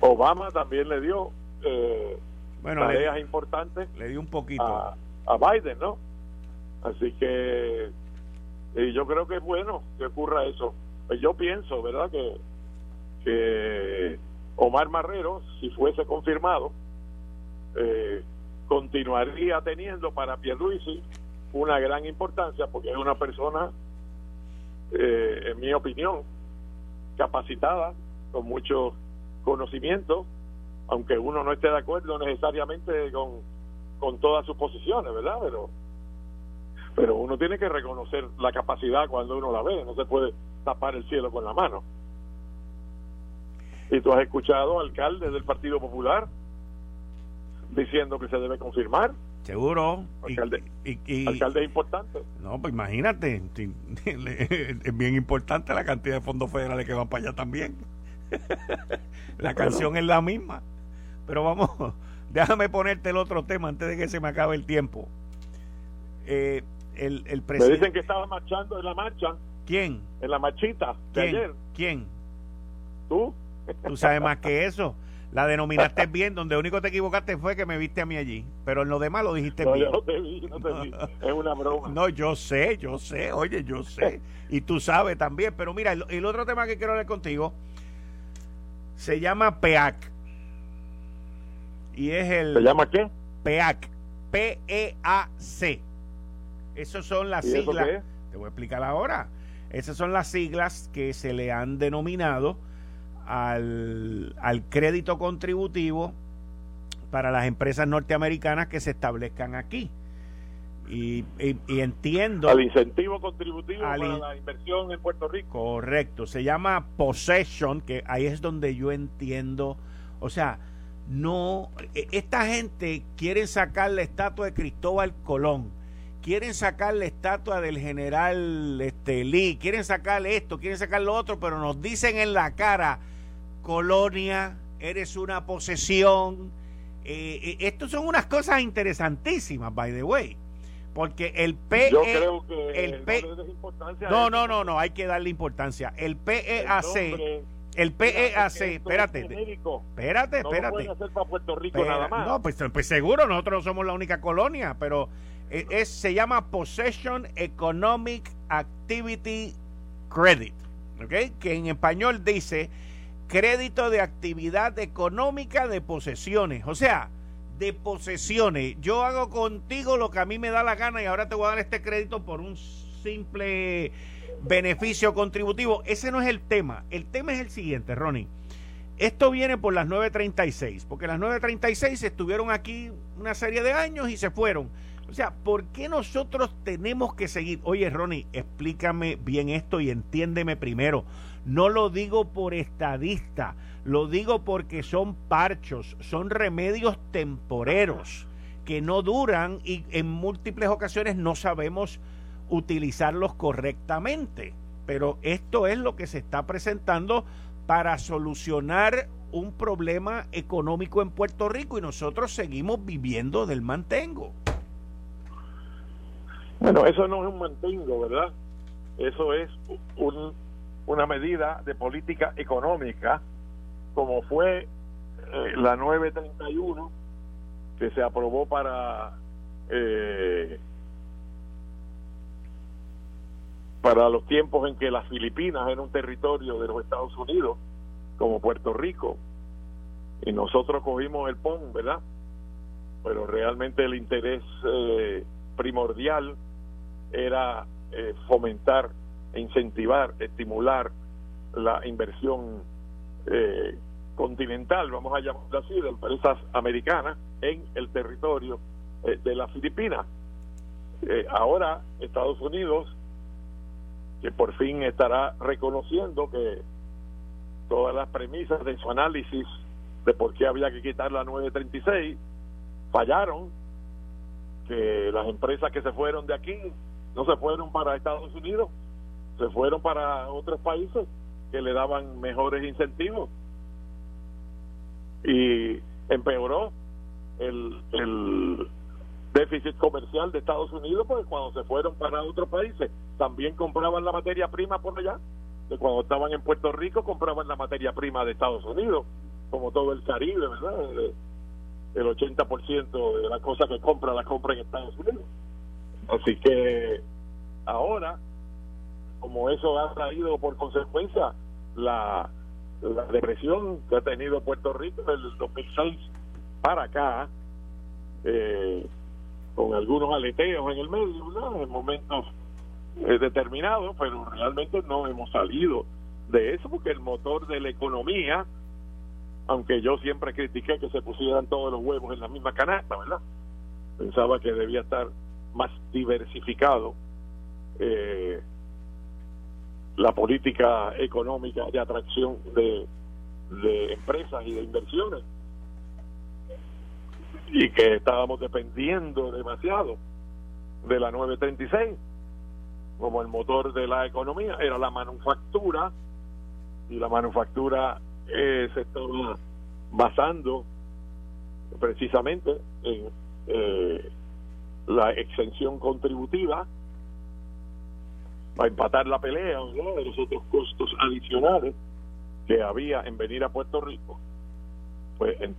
Obama también le dio eh, bueno, tareas importantes. Le dio un poquito. A, a Biden, ¿no? Así que y yo creo que es bueno que ocurra eso. Pues yo pienso, ¿verdad? Que, que Omar Marrero, si fuese confirmado, eh, continuaría teniendo para Pierluisi una gran importancia porque es una persona, eh, en mi opinión, capacitada, con mucho conocimiento, aunque uno no esté de acuerdo necesariamente con, con todas sus posiciones, ¿verdad? Pero pero uno tiene que reconocer la capacidad cuando uno la ve, no se puede tapar el cielo con la mano. Y tú has escuchado alcaldes del Partido Popular diciendo que se debe confirmar. Seguro. Alcalde, y, alcalde importante. No, pues imagínate, [LAUGHS] es bien importante la cantidad de fondos federales que van para allá también. [LAUGHS] la canción es la misma. Pero vamos, [LAUGHS] déjame ponerte el otro tema antes de que se me acabe el tiempo. Eh, el, el presidente. Me dicen que estaba marchando en la marcha. ¿Quién? En la marchita de ayer. ¿Quién? ¿Tú? Tú sabes más que eso. La denominaste [LAUGHS] bien, donde único te equivocaste fue que me viste a mí allí. Pero en lo demás lo dijiste bien. no te vi, no te vi. Es una broma. No, yo sé, yo sé, oye, yo sé. Y tú sabes también. Pero mira, el, el otro tema que quiero hablar contigo se llama PEAC. Y es el. ¿Se llama qué? PEAC. P-E-A-C. Esas son las siglas. Te voy a explicar ahora. Esas son las siglas que se le han denominado al, crédito contributivo para las empresas norteamericanas que se establezcan aquí. Y, entiendo. Al incentivo contributivo para la inversión en Puerto Rico. Correcto. Se llama possession, que ahí es donde yo entiendo. O sea, no. E, esta gente quiere sacar la estatua de Cristóbal Colón quieren sacar la estatua del general este, Lee, quieren sacar esto, quieren sacar lo otro, pero nos dicen en la cara, colonia, eres una posesión. Eh, eh estos son unas cosas interesantísimas, by the way. Porque el PE. Yo creo que el P, no, no, no, no, hay que darle importancia. El PEAC. El PEAC, espérate, espérate, espérate. No, pues, pues seguro, nosotros no somos la única colonia, pero e, es, se llama Possession Economic Activity Credit, ¿ok? que en español dice crédito de actividad económica de posesiones, o sea, de posesiones. Yo hago contigo lo que a mí me da la gana y ahora te voy a dar este crédito por un simple beneficio contributivo. Ese no es el tema. El tema es el siguiente, Ronnie. Esto viene por las 936, porque las 936 estuvieron aquí una serie de años y se fueron. Sea, ¿por qué nosotros tenemos que seguir? Oye, Ronnie, explícame bien esto y entiéndeme primero. No lo digo por estadista, lo digo porque son parchos, son remedios temporeros que no duran y en múltiples ocasiones no sabemos utilizarlos correctamente. Pero esto es lo que se está presentando para solucionar un problema económico en Puerto Rico y nosotros seguimos viviendo del mantengo. Bueno, eso no es un mantengo, ¿verdad? Eso es un, una medida de política económica, como fue eh, la 931, que se aprobó para eh, para los tiempos en que las Filipinas eran un territorio de los Estados Unidos, como Puerto Rico, y nosotros cogimos el PON, ¿verdad? Pero realmente el interés eh, primordial era eh, fomentar, e incentivar, estimular la inversión eh, continental, vamos a llamarlo así, de empresas americanas en el territorio eh, de las Filipinas. ahora Estados Unidos, que por fin estará reconociendo que todas las premisas de su análisis de por qué había que quitar la 936 fallaron, que las empresas que se fueron de aquí no se fueron para Estados Unidos, se fueron para otros países que le daban mejores incentivos y empeoró el, déficit comercial de Estados Unidos, porque cuando se fueron para otros países también compraban la materia prima por allá. De cuando estaban en Puerto Rico compraban la materia prima de Estados Unidos, como todo el Caribe, ¿verdad? El 80% de las cosas que compra la compra en Estados Unidos. Así que ahora, como eso ha traído por consecuencia la, la depresión que ha tenido Puerto Rico desde el 2006 para acá, eh, con algunos aleteos en el medio, en momentos eh, determinados, pero realmente no hemos salido de eso porque el motor de la economía, aunque yo siempre critiqué que se pusieran todos los huevos en la misma canasta, ¿verdad? Pensaba que debía estar más diversificado eh, la política económica de atracción de, de empresas y de inversiones. Y que estábamos dependiendo demasiado de la 936 como el motor de la economía era la manufactura y la manufactura eh, se estaba basando precisamente en eh, la exención contributiva para empatar la pelea de los otros costos adicionales que había en venir a Puerto Rico pues en,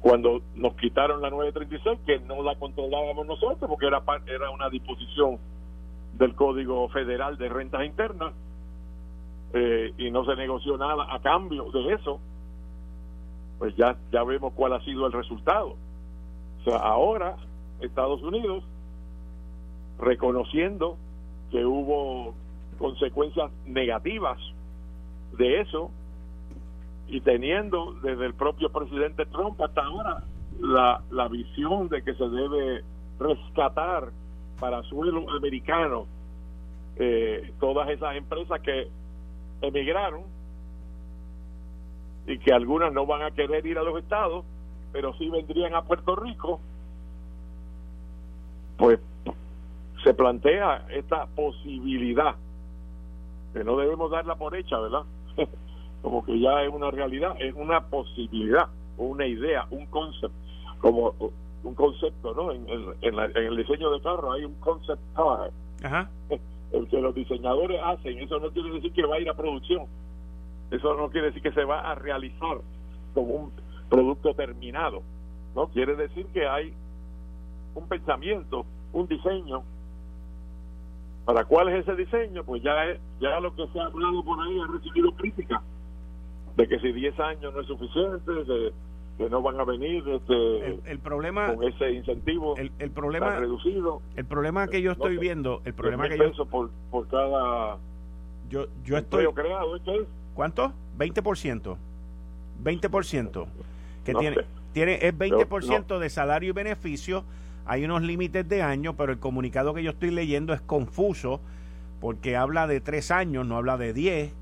cuando nos quitaron la 936 que no la controlábamos nosotros porque era era una disposición del Código Federal de Rentas Internas eh, y no se negoció nada a cambio de eso pues ya ya vemos cuál ha sido el resultado. O sea ahora Estados Unidos reconociendo que hubo consecuencias negativas de eso y teniendo desde el propio presidente Trump hasta ahora la, la visión de que se debe rescatar para suelo americano eh, todas esas empresas que emigraron y que algunas no van a querer ir a los estados, pero sí vendrían a Puerto Rico, pues se plantea esta posibilidad, que no debemos darla por hecha, ¿verdad? [LAUGHS] como que ya es una realidad, es una posibilidad, una idea, un concepto, como un concepto, ¿no? En, el diseño de carro hay un concept car, [LAUGHS] el que los diseñadores hacen, eso no quiere decir que va a ir a producción, eso no quiere decir que se va a realizar como un producto terminado, ¿no? Quiere decir que hay un pensamiento, un diseño ¿Para cuál es ese diseño? Pues ya, ya lo que se ha hablado por ahí ha recibido crítica de que si 10 años no es suficiente, de, que no van a venir este, el, problema con ese incentivo el, el problema reducido el problema que yo estoy viendo el problema que yo por, por cada yo yo estoy creado. ¿cuánto? 20% 20% que tiene tiene es 20% de salario y beneficio hay unos límites de años, pero el comunicado que yo estoy leyendo es confuso porque habla de tres años, no habla de diez.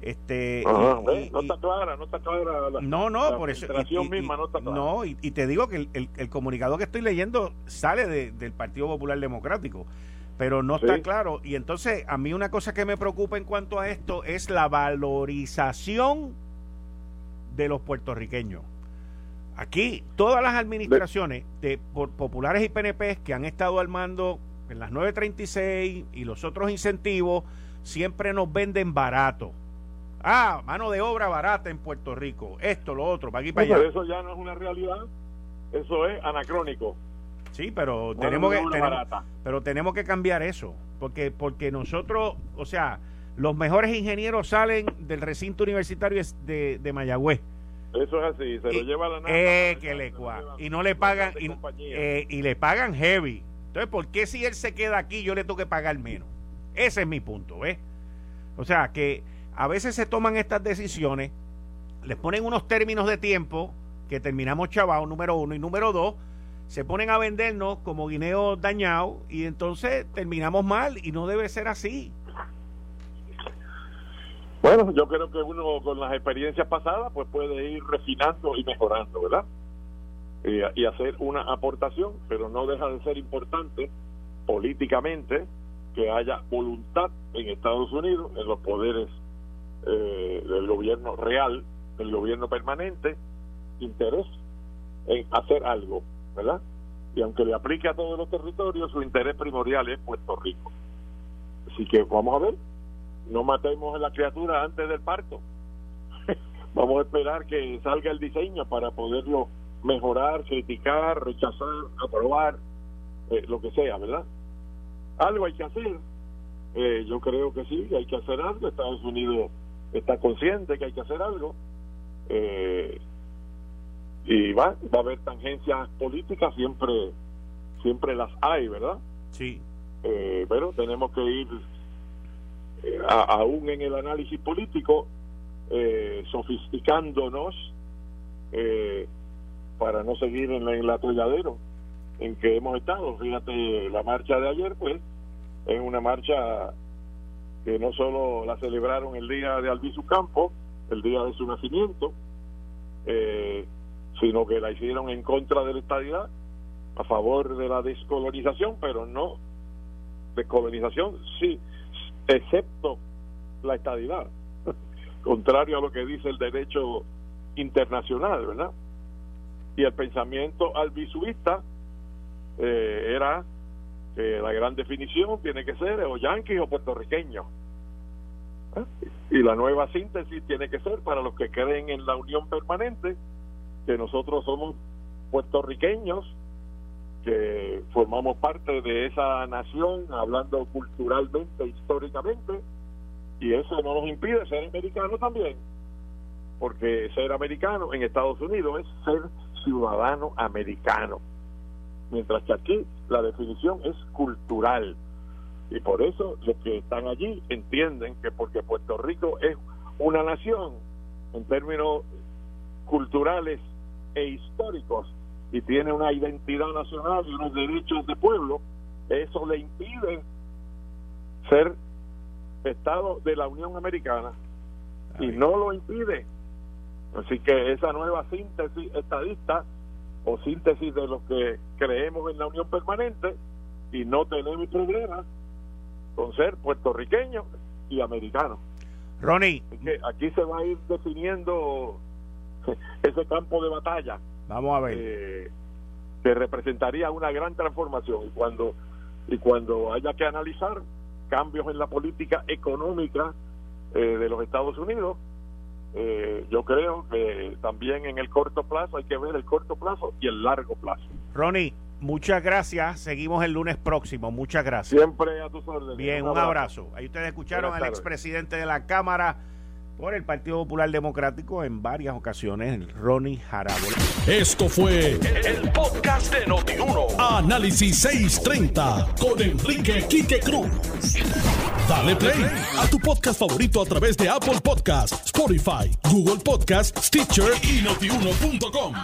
Este, no está clara, no está clara. La, no, no, por eso. Y, misma no está clara. No, y, te digo que el, el, comunicado que estoy leyendo sale del Partido Popular Democrático, pero no está claro. Y entonces, a mí una cosa que me preocupa en cuanto a esto es la valorización de los puertorriqueños. Aquí todas las administraciones de, populares y PNP que han estado al mando en las 936 y los otros incentivos siempre nos venden barato. Ah, mano de obra barata en Puerto Rico. Esto, lo otro, para aquí para allá. eso ya no es una realidad. Eso es anacrónico. Sí, pero tenemos que pero tenemos que cambiar eso, porque porque nosotros, o sea, los mejores ingenieros salen del recinto universitario de, de Mayagüez eso es así, se lo lleva la nada. Eh, que le y no le pagan y, eh, y, le pagan heavy. Entonces, ¿por qué si él se queda aquí yo le tengo que pagar menos? Ese es mi punto, ¿ves? O sea, que a veces se toman estas decisiones, les ponen unos términos de tiempo que terminamos chavados, número uno, y número dos, se ponen a vendernos como guineos dañados y entonces terminamos mal y no debe ser así. Bueno, yo creo que uno con las experiencias pasadas pues puede ir refinando y mejorando, ¿verdad? Y, hacer una aportación, pero no deja de ser importante políticamente que haya voluntad en Estados Unidos, en los poderes eh, del gobierno real, del gobierno permanente, interés en hacer algo, ¿verdad? Y aunque le aplique a todos los territorios, su interés primordial es Puerto Rico. Así que vamos a ver, no matemos a la criatura antes del parto. [LAUGHS] vamos a esperar que salga el diseño para poderlo mejorar, criticar, rechazar, aprobar, eh, lo que sea, ¿verdad? Algo hay que hacer. Eh, yo creo que sí, hay que hacer algo. Estados Unidos está consciente que hay que hacer algo. Eh, y va, va a haber tangencias políticas, siempre, siempre las hay, ¿verdad? Sí. pero tenemos que ir, aún en el análisis político, sofisticándonos para no seguir en, el atolladero en que hemos estado. Fíjate, la marcha de ayer, pues, es una marcha que no solo la celebraron el día de Albizu Campo, el día de su nacimiento, eh, sino que la hicieron en contra de la estadidad, a favor de la descolonización, pero no descolonización, sí, excepto la estadidad, [LAUGHS] contrario a lo que dice el derecho internacional, ¿verdad? Y el pensamiento albisuista eh, era que la gran definición tiene que ser o yanquis o puertorriqueños. ¿Eh? Y la nueva síntesis tiene que ser para los que creen en la unión permanente, que nosotros somos puertorriqueños, que formamos parte de esa nación, hablando culturalmente, históricamente, y eso no nos impide ser americanos también, porque ser americano en Estados Unidos es ser ciudadano americano mientras que aquí la definición es cultural. Y por eso los que están allí entienden que porque Puerto Rico es una nación en términos culturales e históricos y tiene una identidad nacional y unos derechos de pueblo, eso le impide ser Estado de la Unión Americana y no lo impide. Así que esa nueva síntesis estadista o síntesis de los que creemos en la unión permanente y no tenemos problemas con ser puertorriqueños y americanos. Ronnie. Que aquí se va a ir definiendo [LAUGHS] ese campo de batalla. Vamos a ver. Eh, que representaría una gran transformación y cuando y cuando haya que analizar cambios en la política económica eh, de los Estados Unidos eh, yo creo que también en el corto plazo hay que ver el corto plazo y el largo plazo. Ronnie, muchas gracias. Seguimos el lunes próximo. Muchas gracias. Siempre a tus órdenes. Bien, un abrazo. Ahí ustedes escucharon al expresidente de la Cámara por el Partido Popular Democrático en varias ocasiones, Ronnie Jarabola. Esto fue el, podcast de Notiuno. Análisis 630 con Enrique Quique Cruz. Dale play a tu podcast favorito a través de Apple Podcasts, Spotify, Google Podcasts, Stitcher y notiuno.com.